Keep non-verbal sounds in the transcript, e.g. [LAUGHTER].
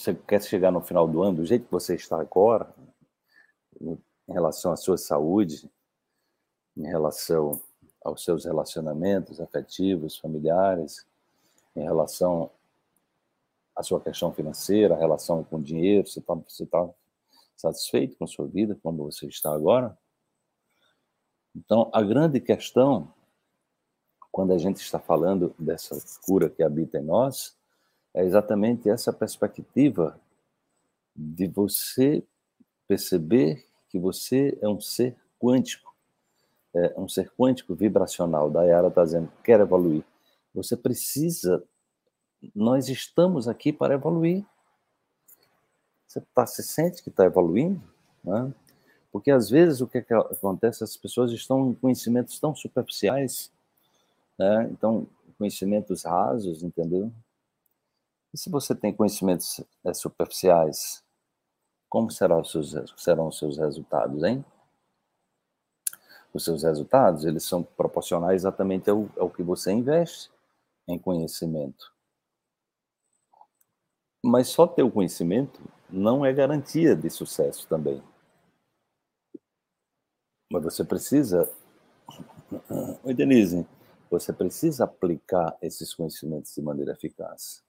você quer chegar no final do ano do jeito que você está agora, em relação à sua saúde, em relação aos seus relacionamentos afetivos, familiares, em relação à sua questão financeira, a relação com o dinheiro, você está você tá satisfeito com a sua vida, como você está agora? Então, a grande questão, quando a gente está falando dessa cura que habita em nós, é exatamente essa perspectiva de você perceber que você é um ser quântico, é um ser quântico vibracional. Dayara está dizendo, quer evoluir. Você precisa, nós estamos aqui para evoluir. Você tá, se sente que está evoluindo? Né? Porque às vezes o que, é que acontece, as pessoas estão em conhecimentos tão superficiais, né? então, conhecimentos rasos, entendeu? E se você tem conhecimentos é, superficiais, como serão os, seus, serão os seus resultados, hein? Os seus resultados, eles são proporcionais exatamente ao, ao que você investe em conhecimento. Mas só ter o conhecimento não é garantia de sucesso também. Mas você precisa. [COUGHS] Oi, Denise, você precisa aplicar esses conhecimentos de maneira eficaz.